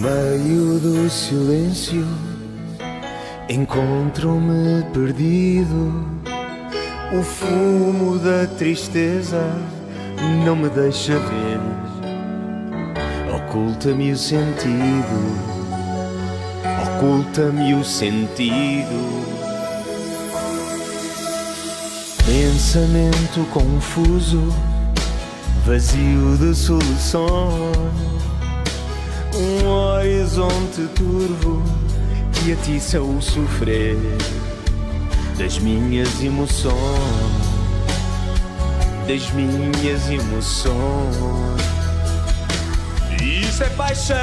meio do silêncio, encontro-me perdido. O fumo da tristeza não me deixa ver, oculta-me o sentido, oculta-me o sentido. Pensamento confuso, vazio de soluções horizonte turvo que atiça o sofrer das minhas emoções, das minhas emoções. Isso é paixão,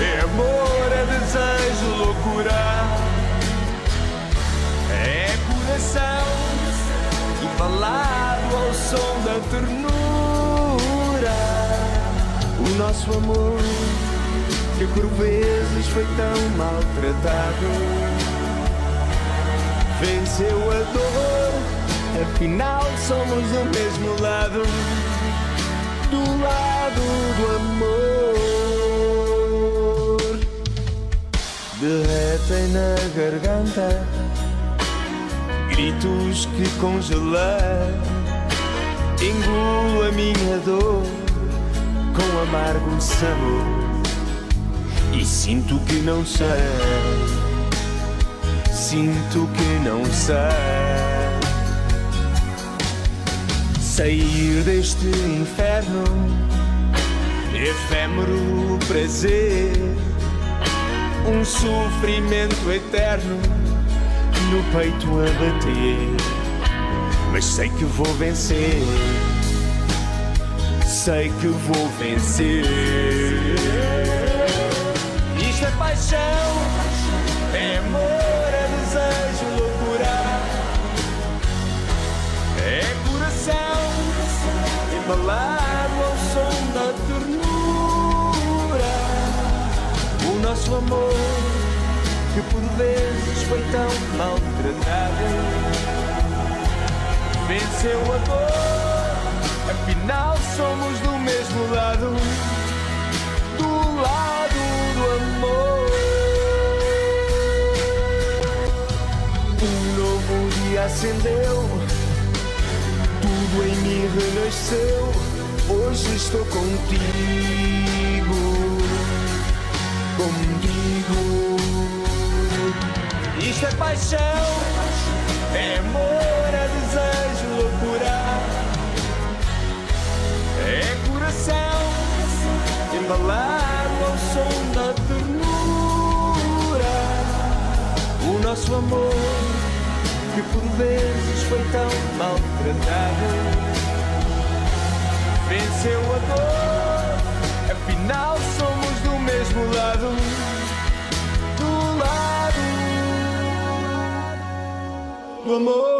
é amor, é desejo, loucura, é coração embalado ao som da ternura o nosso amor, que por vezes foi tão maltratado, venceu a dor. Afinal, somos do mesmo lado, do lado do amor. Derretem na garganta gritos que congelar. Engulo a minha dor com amargo sabor e sinto que não sei, sinto que não sei. Sair deste inferno, efêmero prazer, um sofrimento eterno no peito a bater, mas sei que vou vencer. Sei que vou vencer. Paixão, é amor, é desejo, loucura. É coração embalado ao som da ternura. O nosso amor, que por vezes foi tão maltratado, venceu a dor. Afinal somos do mesmo lado, acendeu, tudo em mim renasceu. Hoje estou contigo, contigo. Isto é paixão, é amor, é desejo, loucura. É coração embalado ao som da ternura. O nosso amor, que por vezes foi tão maltratado, venceu a dor. Afinal, somos do mesmo lado. Do lado do amor.